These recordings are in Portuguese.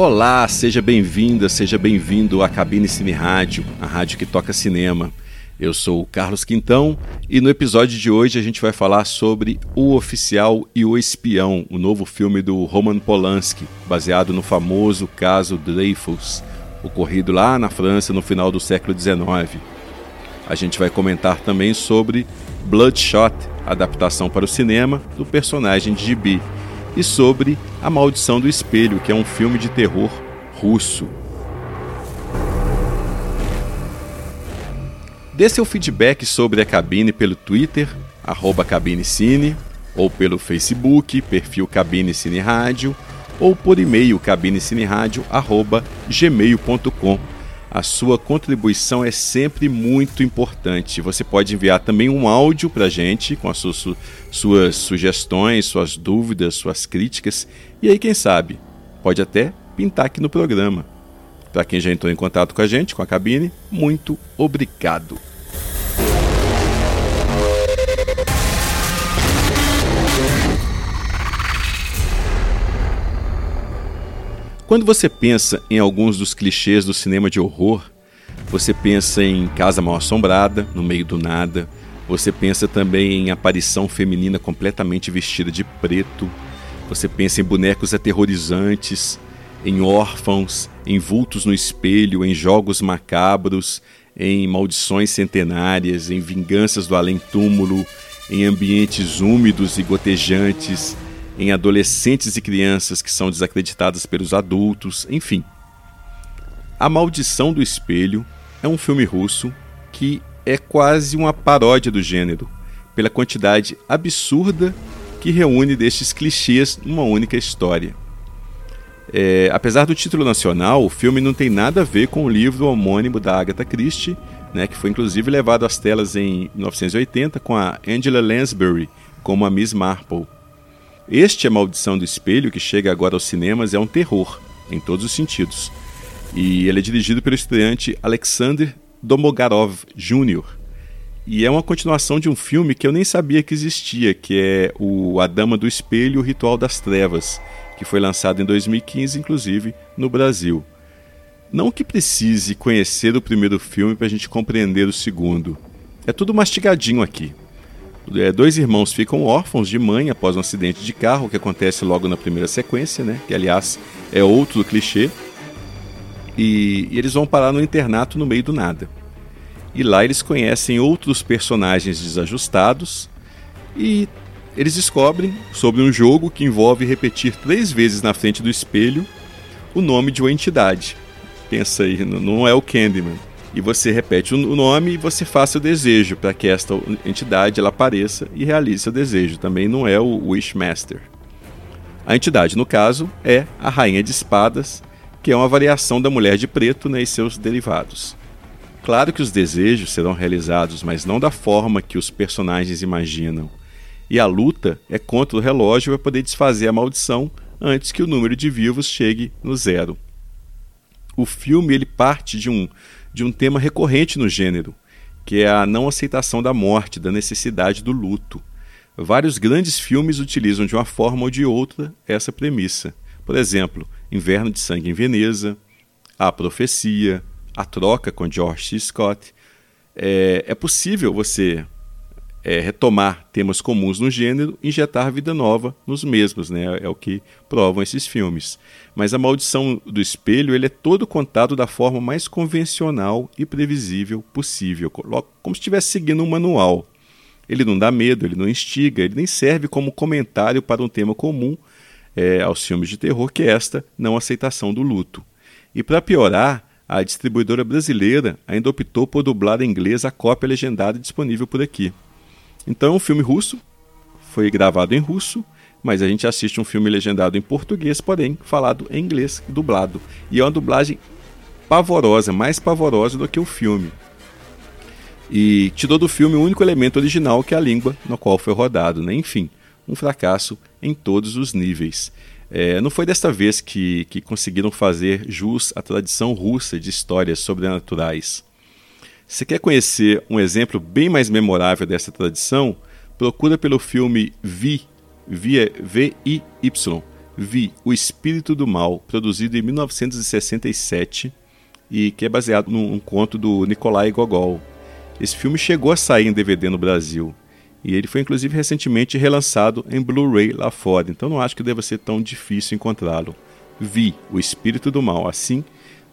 Olá, seja bem-vinda, seja bem-vindo à Cabine Cine Rádio, a rádio que toca cinema. Eu sou o Carlos Quintão e no episódio de hoje a gente vai falar sobre O Oficial e o Espião, o novo filme do Roman Polanski, baseado no famoso caso Dreyfus, ocorrido lá na França no final do século XIX. A gente vai comentar também sobre Bloodshot, adaptação para o cinema do personagem de Gibi, e sobre A Maldição do Espelho, que é um filme de terror russo. Dê seu feedback sobre a cabine pelo Twitter, arroba cabinecine, ou pelo Facebook, perfil Cabine Cine Rádio, ou por e-mail cabinecineradio.gmail.com. A sua contribuição é sempre muito importante. Você pode enviar também um áudio para a gente com as suas, suas sugestões, suas dúvidas, suas críticas. E aí, quem sabe, pode até pintar aqui no programa. Para quem já entrou em contato com a gente, com a cabine, muito obrigado. Quando você pensa em alguns dos clichês do cinema de horror, você pensa em casa mal assombrada, no meio do nada. Você pensa também em aparição feminina completamente vestida de preto. Você pensa em bonecos aterrorizantes, em órfãos, em vultos no espelho, em jogos macabros, em maldições centenárias, em vinganças do além-túmulo, em ambientes úmidos e gotejantes, em adolescentes e crianças que são desacreditadas pelos adultos, enfim. A Maldição do Espelho é um filme russo que é quase uma paródia do gênero, pela quantidade absurda que reúne destes clichês numa única história. É, apesar do título nacional, o filme não tem nada a ver com o livro homônimo da Agatha Christie, né, que foi inclusive levado às telas em 1980 com a Angela Lansbury como a Miss Marple. Este A Maldição do Espelho, que chega agora aos cinemas, é um terror, em todos os sentidos. E ele é dirigido pelo estreante Alexander Domogarov Jr. E é uma continuação de um filme que eu nem sabia que existia, que é o A Dama do Espelho e o Ritual das Trevas, que foi lançado em 2015, inclusive, no Brasil. Não que precise conhecer o primeiro filme para a gente compreender o segundo. É tudo mastigadinho aqui. É, dois irmãos ficam órfãos de mãe após um acidente de carro que acontece logo na primeira sequência, né? Que aliás é outro clichê. E, e eles vão parar no internato no meio do nada. E lá eles conhecem outros personagens desajustados e eles descobrem sobre um jogo que envolve repetir três vezes na frente do espelho o nome de uma entidade. Pensa aí, não é o Candyman e você repete o nome e você faz seu desejo para que esta entidade ela apareça e realize seu desejo. Também não é o Wishmaster. A entidade, no caso, é a Rainha de Espadas, que é uma variação da Mulher de Preto né, e seus derivados. Claro que os desejos serão realizados, mas não da forma que os personagens imaginam. E a luta é contra o relógio para poder desfazer a maldição antes que o número de vivos chegue no zero. O filme ele parte de um de um tema recorrente no gênero, que é a não aceitação da morte, da necessidade do luto. Vários grandes filmes utilizam de uma forma ou de outra essa premissa. Por exemplo, Inverno de Sangue em Veneza, A Profecia, A Troca com George C. Scott. É, é possível você é, retomar temas comuns no gênero injetar vida nova nos mesmos, né? É o que provam esses filmes. Mas a maldição do espelho ele é todo contado da forma mais convencional e previsível possível, como se estivesse seguindo um manual. Ele não dá medo, ele não instiga, ele nem serve como comentário para um tema comum é, aos filmes de terror, que é esta não aceitação do luto. E para piorar, a distribuidora brasileira ainda optou por dublar em inglês a cópia legendada disponível por aqui. Então um filme russo, foi gravado em russo, mas a gente assiste um filme legendado em português, porém falado em inglês, dublado. E é uma dublagem pavorosa, mais pavorosa do que o filme. E tirou do filme o único elemento original que é a língua no qual foi rodado. Né? Enfim, um fracasso em todos os níveis. É, não foi desta vez que, que conseguiram fazer jus à tradição russa de histórias sobrenaturais. Se quer conhecer um exemplo bem mais memorável dessa tradição, procura pelo filme Vi, V-I-Y, Vi O Espírito do Mal, produzido em 1967 e que é baseado num conto do Nikolai Gogol. Esse filme chegou a sair em DVD no Brasil e ele foi inclusive recentemente relançado em Blu-ray lá fora, então não acho que deva ser tão difícil encontrá-lo. Vi O Espírito do Mal, assim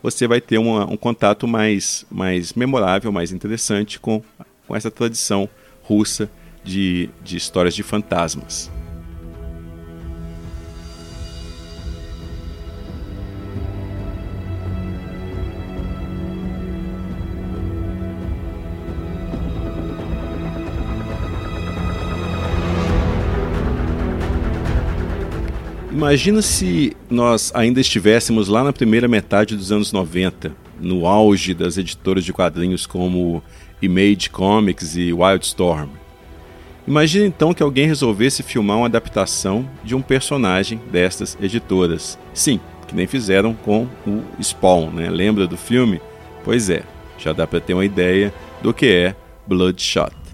você vai ter uma, um contato mais, mais memorável, mais interessante com, com essa tradição russa de, de histórias de fantasmas. Imagina se nós ainda estivéssemos lá na primeira metade dos anos 90, no auge das editoras de quadrinhos como Image Comics e Wildstorm. Imagina então que alguém resolvesse filmar uma adaptação de um personagem destas editoras. Sim, que nem fizeram com o Spawn, né? Lembra do filme? Pois é, já dá para ter uma ideia do que é Bloodshot.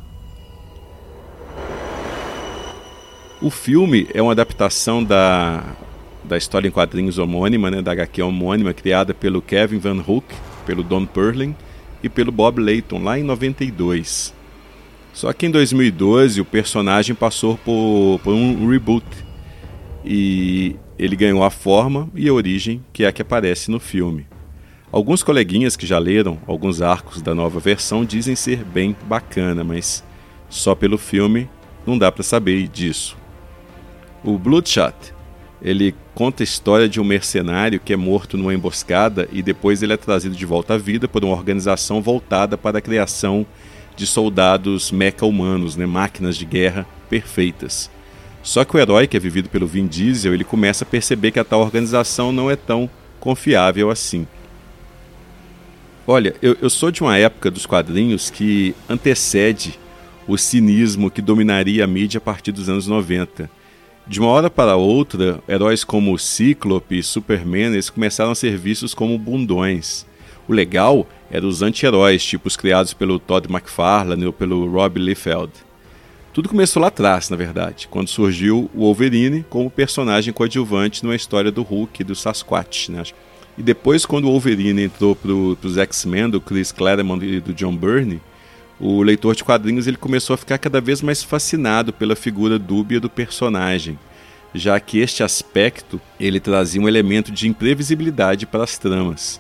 O filme é uma adaptação da, da história em quadrinhos homônima, né, da HQ homônima, criada pelo Kevin Van Hook, pelo Don Perlin e pelo Bob Layton, lá em 92. Só que em 2012 o personagem passou por, por um reboot e ele ganhou a forma e a origem que é a que aparece no filme. Alguns coleguinhas que já leram alguns arcos da nova versão dizem ser bem bacana, mas só pelo filme não dá para saber disso. O Bloodshot, ele conta a história de um mercenário que é morto numa emboscada e depois ele é trazido de volta à vida por uma organização voltada para a criação de soldados meca-humanos, né, máquinas de guerra perfeitas. Só que o herói, que é vivido pelo Vin Diesel, ele começa a perceber que a tal organização não é tão confiável assim. Olha, eu, eu sou de uma época dos quadrinhos que antecede o cinismo que dominaria a mídia a partir dos anos 90 de uma hora para outra, heróis como Cíclope e Superman eles começaram a ser vistos como bundões. O legal era os anti-heróis, tipo os criados pelo Todd McFarlane ou pelo Rob Liefeld. Tudo começou lá atrás, na verdade, quando surgiu o Wolverine como personagem coadjuvante numa história do Hulk e do Sasquatch. Né? E depois, quando o Wolverine entrou para os X-Men, do Chris Claremont e do John Byrne, o leitor de quadrinhos ele começou a ficar cada vez mais fascinado pela figura dúbia do personagem, já que este aspecto ele trazia um elemento de imprevisibilidade para as tramas.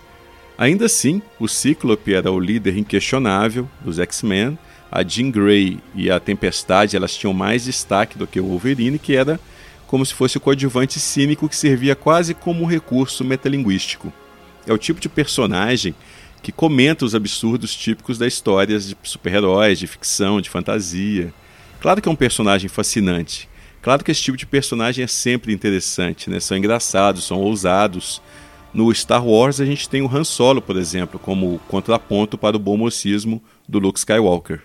Ainda assim, o Cíclope era o líder inquestionável dos X-Men, a Jean Grey e a Tempestade elas tinham mais destaque do que o Wolverine, que era como se fosse o coadjuvante cínico que servia quase como um recurso metalinguístico. É o tipo de personagem que comenta os absurdos típicos das histórias de super-heróis, de ficção, de fantasia. Claro que é um personagem fascinante. Claro que esse tipo de personagem é sempre interessante, né? São engraçados, são ousados. No Star Wars a gente tem o Han Solo, por exemplo, como contraponto para o bom mocismo do Luke Skywalker.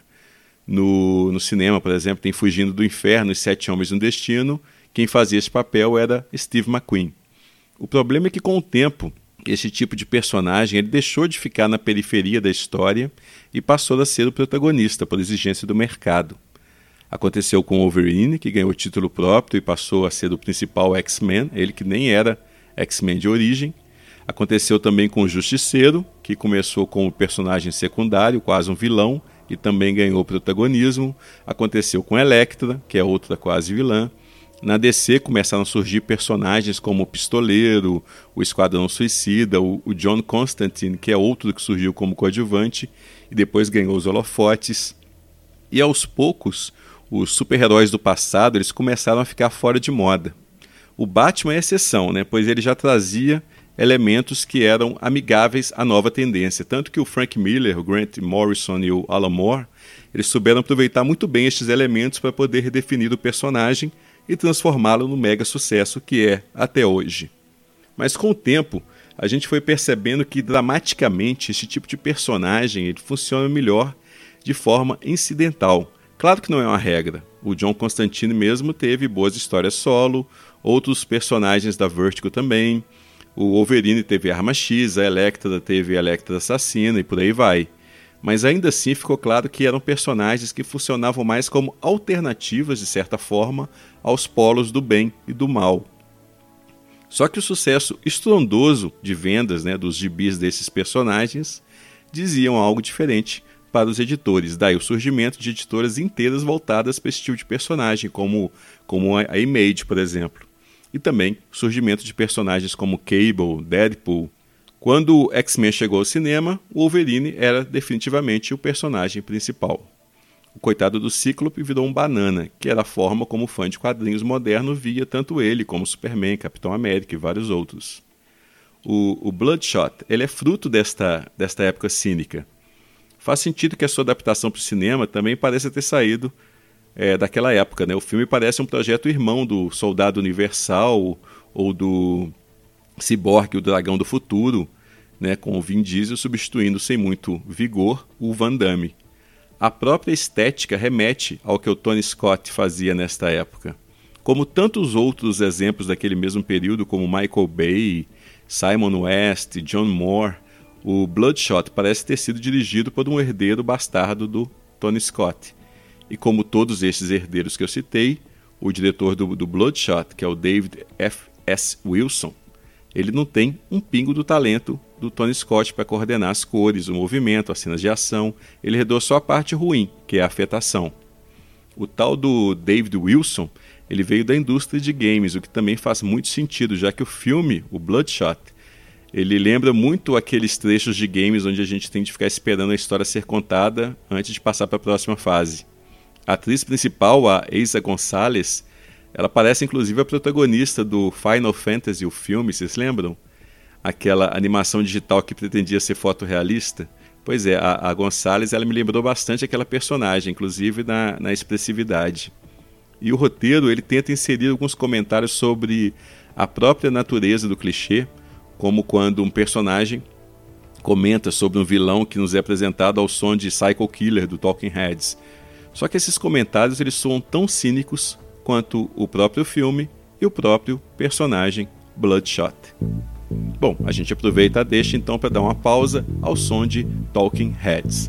No, no cinema, por exemplo, tem Fugindo do Inferno e Sete Homens no Destino. Quem fazia esse papel era Steve McQueen. O problema é que com o tempo esse tipo de personagem ele deixou de ficar na periferia da história e passou a ser o protagonista por exigência do mercado. Aconteceu com Wolverine, que ganhou título próprio e passou a ser o principal X-Men, ele que nem era X-Men de origem. Aconteceu também com o Justiceiro, que começou como personagem secundário, quase um vilão, e também ganhou protagonismo. Aconteceu com Elektra, que é outra quase vilã. Na DC começaram a surgir personagens como o Pistoleiro, o Esquadrão Suicida, o, o John Constantine, que é outro que surgiu como coadjuvante e depois ganhou os holofotes. E aos poucos, os super-heróis do passado eles começaram a ficar fora de moda. O Batman é exceção, né? pois ele já trazia elementos que eram amigáveis à nova tendência. Tanto que o Frank Miller, o Grant Morrison e o Alan Moore, eles souberam aproveitar muito bem estes elementos para poder redefinir o personagem e transformá-lo no mega sucesso que é até hoje. Mas com o tempo, a gente foi percebendo que dramaticamente esse tipo de personagem ele funciona melhor de forma incidental. Claro que não é uma regra. O John Constantine mesmo teve boas histórias solo, outros personagens da Vertigo também. O Wolverine teve Arma X, a Electra teve Electra Assassina e por aí vai mas ainda assim ficou claro que eram personagens que funcionavam mais como alternativas, de certa forma, aos polos do bem e do mal. Só que o sucesso estrondoso de vendas né, dos gibis desses personagens diziam algo diferente para os editores. Daí o surgimento de editoras inteiras voltadas para esse tipo de personagem, como, como a Image, por exemplo. E também o surgimento de personagens como Cable, Deadpool. Quando X-Men chegou ao cinema, o Wolverine era definitivamente o personagem principal. O coitado do Cíclope virou um banana, que era a forma como o fã de quadrinhos moderno via tanto ele como Superman, Capitão América e vários outros. O, o Bloodshot ele é fruto desta, desta época cínica. Faz sentido que a sua adaptação para o cinema também pareça ter saído é, daquela época. Né? O filme parece um projeto irmão do Soldado Universal ou do Cyborg, o Dragão do Futuro, né? com o Vin Diesel substituindo sem muito vigor o Van Damme. A própria estética remete ao que o Tony Scott fazia nesta época. Como tantos outros exemplos daquele mesmo período, como Michael Bay, Simon West, John Moore, o Bloodshot parece ter sido dirigido por um herdeiro bastardo do Tony Scott. E como todos esses herdeiros que eu citei, o diretor do, do Bloodshot, que é o David F. S. Wilson, ele não tem um pingo do talento do Tony Scott para coordenar as cores, o movimento, as cenas de ação. Ele redou só a parte ruim, que é a afetação. O tal do David Wilson, ele veio da indústria de games, o que também faz muito sentido, já que o filme, o Bloodshot, ele lembra muito aqueles trechos de games onde a gente tem de ficar esperando a história ser contada antes de passar para a próxima fase. A atriz principal, a Isa Gonzalez, ela parece inclusive a protagonista do Final Fantasy, o filme, vocês lembram? Aquela animação digital que pretendia ser fotorrealista. Pois é, a, a Gonçalves ela me lembrou bastante aquela personagem, inclusive na, na expressividade. E o roteiro ele tenta inserir alguns comentários sobre a própria natureza do clichê, como quando um personagem comenta sobre um vilão que nos é apresentado ao som de Psycho Killer do Talking Heads. Só que esses comentários eles soam tão cínicos quanto o próprio filme e o próprio personagem Bloodshot. Bom, a gente aproveita a deixa então para dar uma pausa ao som de Talking Heads.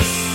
us.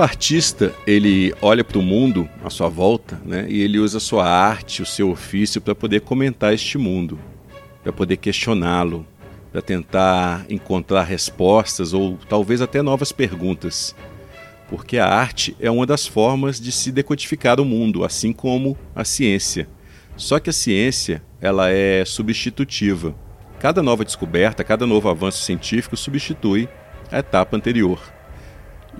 O artista, ele olha para o mundo à sua volta, né, e ele usa a sua arte, o seu ofício para poder comentar este mundo, para poder questioná-lo, para tentar encontrar respostas ou talvez até novas perguntas. Porque a arte é uma das formas de se decodificar o mundo, assim como a ciência. Só que a ciência, ela é substitutiva. Cada nova descoberta, cada novo avanço científico substitui a etapa anterior.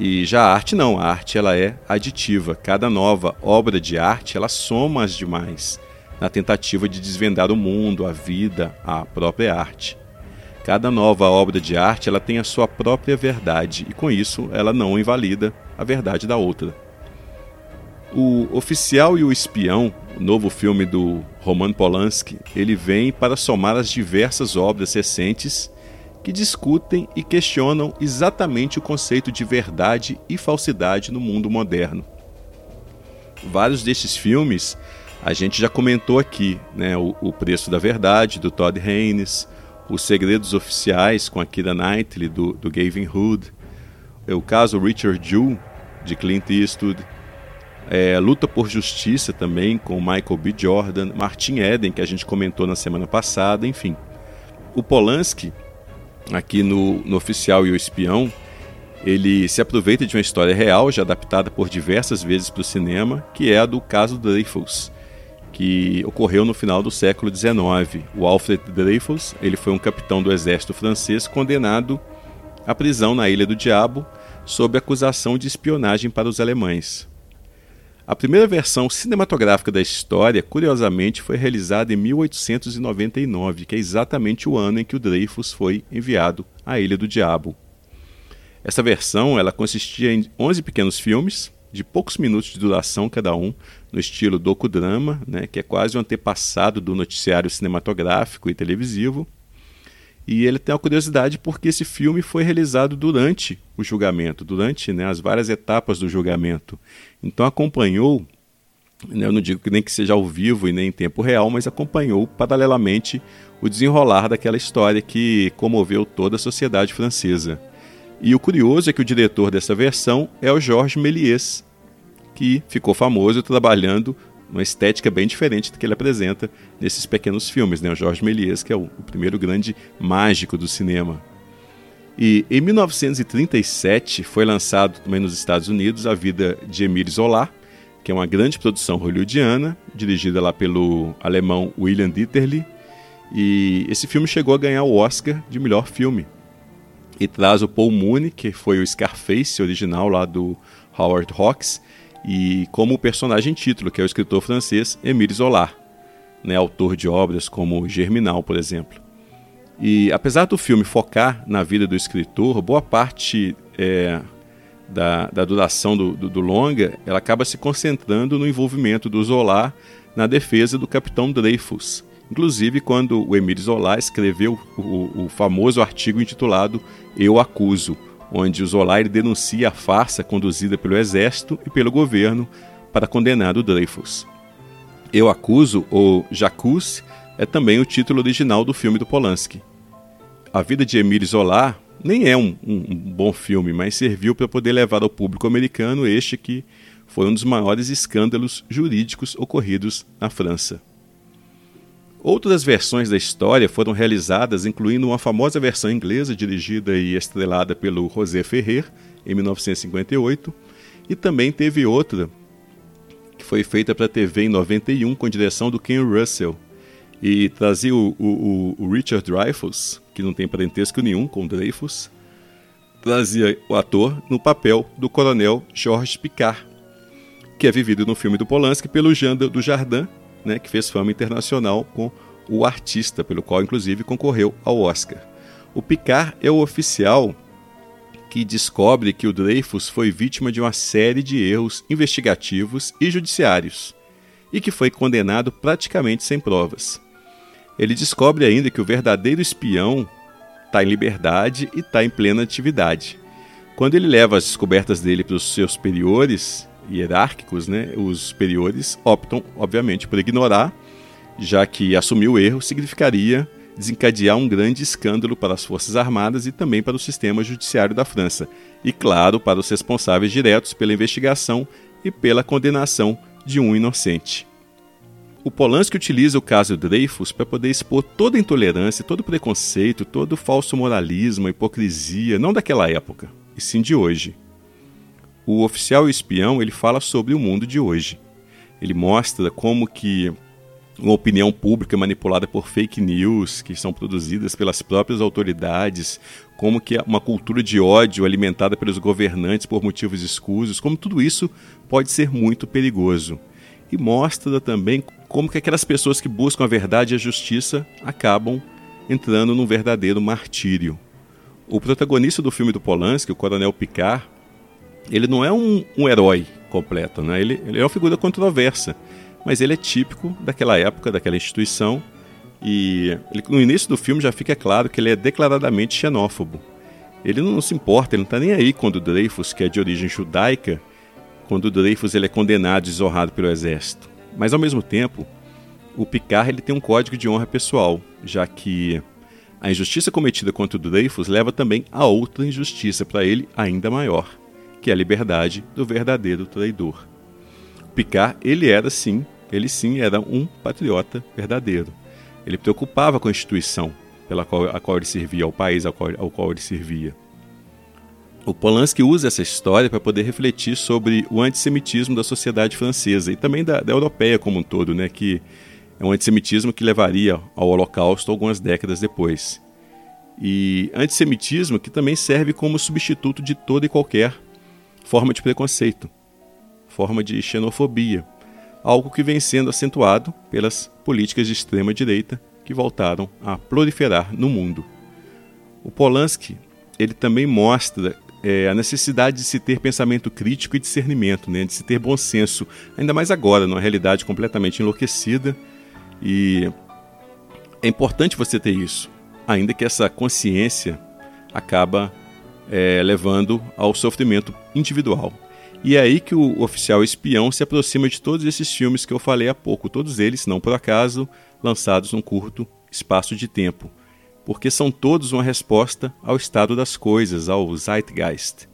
E já a arte não, a arte ela é aditiva. Cada nova obra de arte ela soma as demais na tentativa de desvendar o mundo, a vida, a própria arte. Cada nova obra de arte ela tem a sua própria verdade e com isso ela não invalida a verdade da outra. O Oficial e o Espião, o novo filme do Roman Polanski, ele vem para somar as diversas obras recentes que discutem e questionam exatamente o conceito de verdade e falsidade no mundo moderno. Vários destes filmes a gente já comentou aqui, né? O, o Preço da Verdade, do Todd Haynes, Os Segredos Oficiais, com a Kira Knightley, do, do Gavin Hood, é o caso Richard Jewell, de Clint Eastwood, é, Luta por Justiça também, com Michael B. Jordan, Martin Eden, que a gente comentou na semana passada, enfim. O Polanski aqui no, no Oficial e o Espião, ele se aproveita de uma história real, já adaptada por diversas vezes para o cinema, que é a do caso Dreyfus, que ocorreu no final do século XIX. O Alfred Dreyfus ele foi um capitão do exército francês condenado à prisão na Ilha do Diabo sob acusação de espionagem para os alemães. A primeira versão cinematográfica da história, curiosamente, foi realizada em 1899, que é exatamente o ano em que o Dreyfus foi enviado à Ilha do Diabo. Essa versão ela consistia em 11 pequenos filmes, de poucos minutos de duração cada um, no estilo docudrama, né, que é quase um antepassado do noticiário cinematográfico e televisivo. E ele tem uma curiosidade porque esse filme foi realizado durante o julgamento, durante né, as várias etapas do julgamento. Então acompanhou, né, eu não digo que nem que seja ao vivo e nem em tempo real, mas acompanhou paralelamente o desenrolar daquela história que comoveu toda a sociedade francesa. E o curioso é que o diretor dessa versão é o Georges Méliès, que ficou famoso trabalhando uma estética bem diferente do que ele apresenta nesses pequenos filmes, né? O Jorge Méliès, que é o, o primeiro grande mágico do cinema. E em 1937 foi lançado também nos Estados Unidos A Vida de Emile Zola, que é uma grande produção hollywoodiana, dirigida lá pelo alemão William Dieterle. E esse filme chegou a ganhar o Oscar de melhor filme. E traz o Paul Mooney, que foi o Scarface original lá do Howard Hawks, e como personagem título, que é o escritor francês Émile Zola, né, autor de obras como Germinal, por exemplo. E apesar do filme focar na vida do escritor, boa parte é, da, da, duração do, do, do, longa ela acaba se concentrando no envolvimento do Zola na defesa do capitão Dreyfus. Inclusive quando o Emile Zola escreveu o, o famoso artigo intitulado Eu Acuso, onde o Zola denuncia a farsa conduzida pelo exército e pelo governo para condenar o Dreyfus. Eu Acuso, ou J'accuse, é também o título original do filme do Polanski. A vida de Emile Zola nem é um, um, um bom filme, mas serviu para poder levar ao público americano este que foi um dos maiores escândalos jurídicos ocorridos na França. Outras versões da história foram realizadas, incluindo uma famosa versão inglesa dirigida e estrelada pelo José Ferrer, em 1958, e também teve outra que foi feita para a TV em 91 com direção do Ken Russell e trazia o, o, o Richard Dreyfuss, que não tem parentesco nenhum com Dreyfus, trazia o ator no papel do coronel Georges Picard, que é vivido no filme do Polanski pelo Jean do Jardim, né, que fez fama internacional com O Artista, pelo qual inclusive concorreu ao Oscar. O Picard é o oficial que descobre que o Dreyfus foi vítima de uma série de erros investigativos e judiciários e que foi condenado praticamente sem provas. Ele descobre ainda que o verdadeiro espião está em liberdade e está em plena atividade. Quando ele leva as descobertas dele para os seus superiores, hierárquicos, né, os superiores optam, obviamente, por ignorar, já que assumir o erro significaria desencadear um grande escândalo para as Forças Armadas e também para o sistema judiciário da França, e, claro, para os responsáveis diretos pela investigação e pela condenação de um inocente. O Polanski utiliza o caso Dreyfus para poder expor toda a intolerância, todo o preconceito, todo o falso moralismo, a hipocrisia, não daquela época, e sim de hoje. O oficial espião ele fala sobre o mundo de hoje. Ele mostra como que uma opinião pública manipulada por fake news que são produzidas pelas próprias autoridades, como que uma cultura de ódio alimentada pelos governantes por motivos escusos, como tudo isso pode ser muito perigoso. E mostra também como que aquelas pessoas que buscam a verdade e a justiça acabam entrando num verdadeiro martírio. O protagonista do filme do Polanski, o Coronel Picard, ele não é um, um herói completo, né? ele, ele é uma figura controversa mas ele é típico daquela época, daquela instituição. E ele, no início do filme já fica claro que ele é declaradamente xenófobo. Ele não, se importa, ele não está nem aí quando o Dreyfus, que é de origem judaica, quando o Dreyfus ele é condenado e zorrado pelo exército. Mas ao mesmo tempo, o Picard ele tem um código de honra pessoal, já que a injustiça cometida contra o Dreyfus leva também a outra injustiça para ele ainda maior, que é a liberdade do verdadeiro traidor. Picard, ele era sim, ele sim era um patriota verdadeiro. Ele preocupava com a instituição pela qual, a qual ele servia, ao país ao qual, ao qual ele servia. O Polanski usa essa história para poder refletir sobre o antissemitismo da sociedade francesa e também da, da europeia como um todo, né, que é um antissemitismo que levaria ao Holocausto algumas décadas depois. E antissemitismo que também serve como substituto de toda e qualquer forma de preconceito forma de xenofobia, algo que vem sendo acentuado pelas políticas de extrema direita que voltaram a proliferar no mundo. O Polanski ele também mostra é, a necessidade de se ter pensamento crítico e discernimento, né, de se ter bom senso, ainda mais agora, numa realidade completamente enlouquecida. E é importante você ter isso, ainda que essa consciência acaba é, levando ao sofrimento individual. E é aí que o oficial espião se aproxima de todos esses filmes que eu falei há pouco, todos eles, não por acaso, lançados num curto espaço de tempo, porque são todos uma resposta ao estado das coisas, ao Zeitgeist.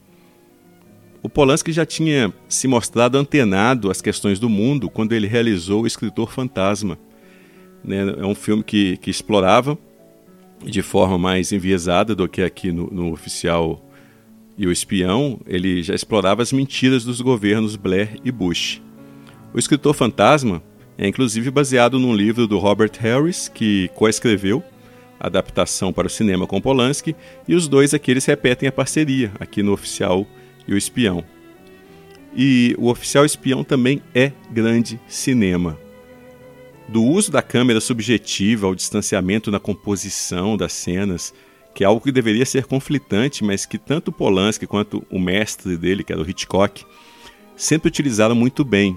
O Polanski já tinha se mostrado antenado às questões do mundo quando ele realizou O Escritor Fantasma. Né? É um filme que, que explorava de forma mais enviesada do que aqui no, no Oficial e o espião, ele já explorava as mentiras dos governos Blair e Bush. O escritor fantasma é inclusive baseado num livro do Robert Harris, que coescreveu adaptação para o cinema com Polanski, e os dois aqui eles repetem a parceria, aqui no Oficial e o Espião. E o Oficial Espião também é grande cinema. Do uso da câmera subjetiva ao distanciamento na composição das cenas, que é algo que deveria ser conflitante, mas que tanto Polanski quanto o mestre dele, que era o Hitchcock, sempre utilizaram muito bem.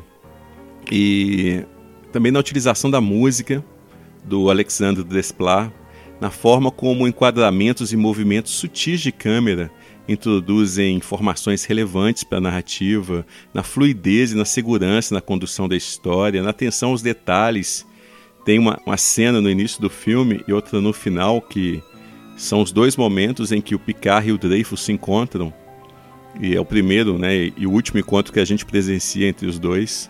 E também na utilização da música do Alexandre Desplat, na forma como enquadramentos e movimentos sutis de câmera introduzem informações relevantes para a narrativa, na fluidez e na segurança na condução da história, na atenção aos detalhes. Tem uma, uma cena no início do filme e outra no final que são os dois momentos em que o Picard e o Dreyfus se encontram. E é o primeiro né, e o último encontro que a gente presencia entre os dois.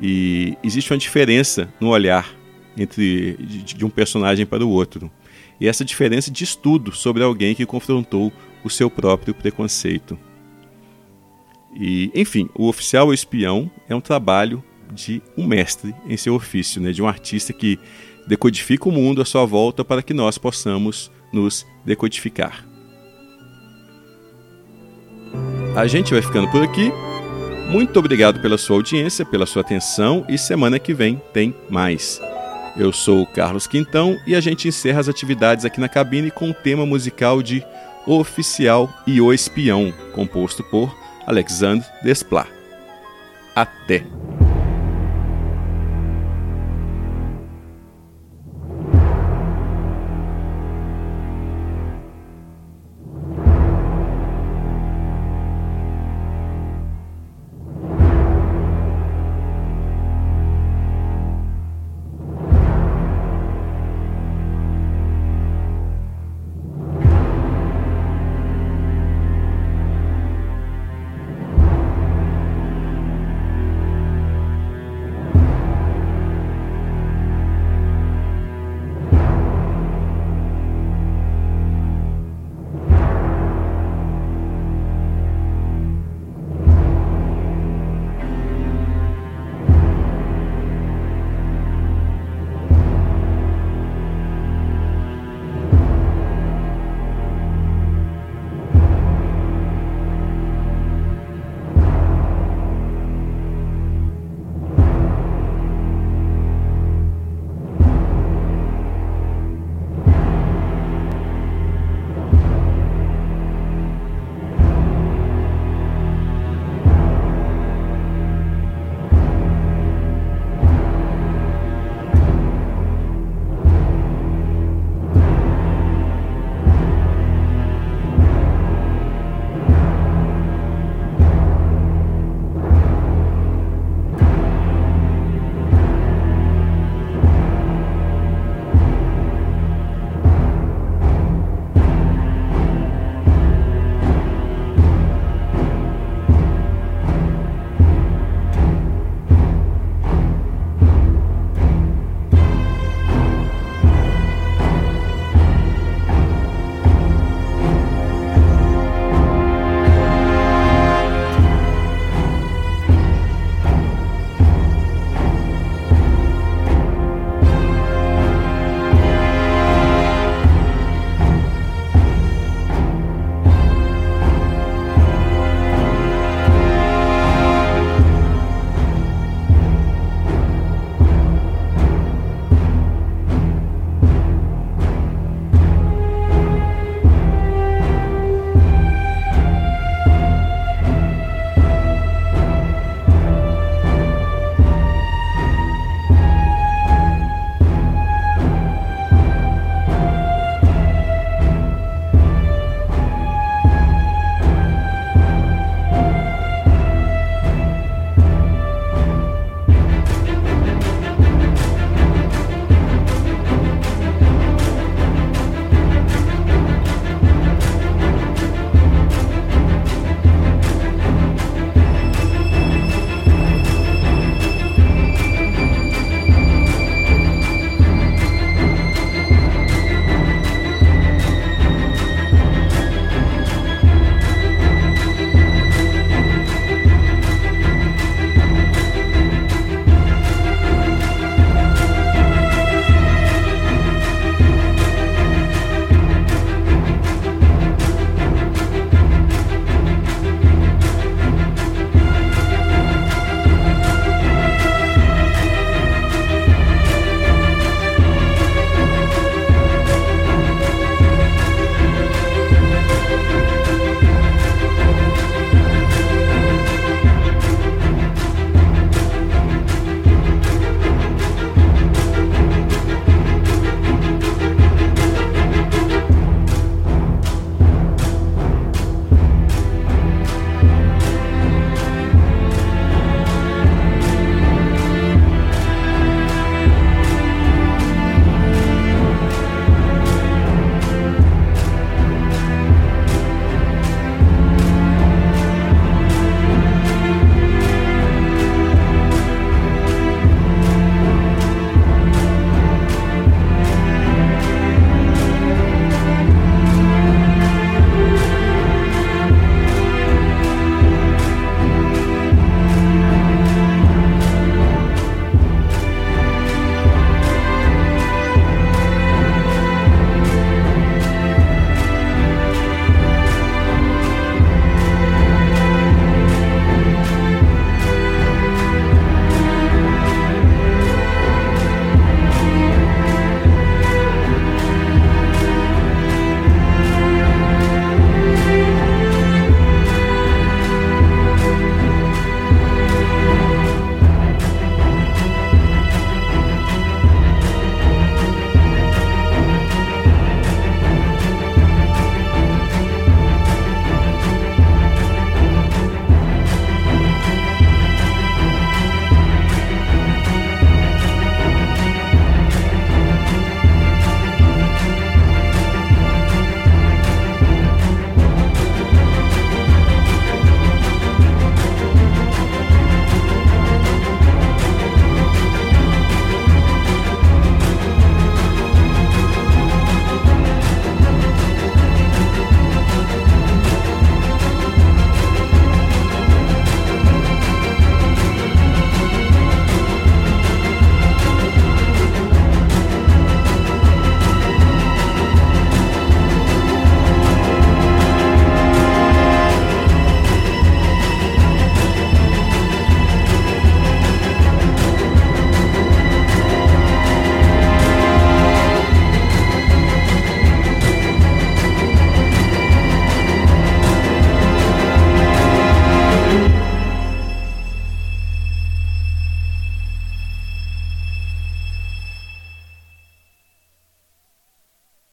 E existe uma diferença no olhar entre de, um personagem para o outro. E essa diferença diz tudo sobre alguém que confrontou o seu próprio preconceito. E, enfim, o oficial ou espião é um trabalho de um mestre em seu ofício, né, de um artista que decodifica o mundo à sua volta para que nós possamos nos decodificar. A gente vai ficando por aqui. Muito obrigado pela sua audiência, pela sua atenção e semana que vem tem mais. Eu sou o Carlos Quintão e a gente encerra as atividades aqui na cabine com o tema musical de O Oficial e o Espião, composto por Alexandre Desplat. Até!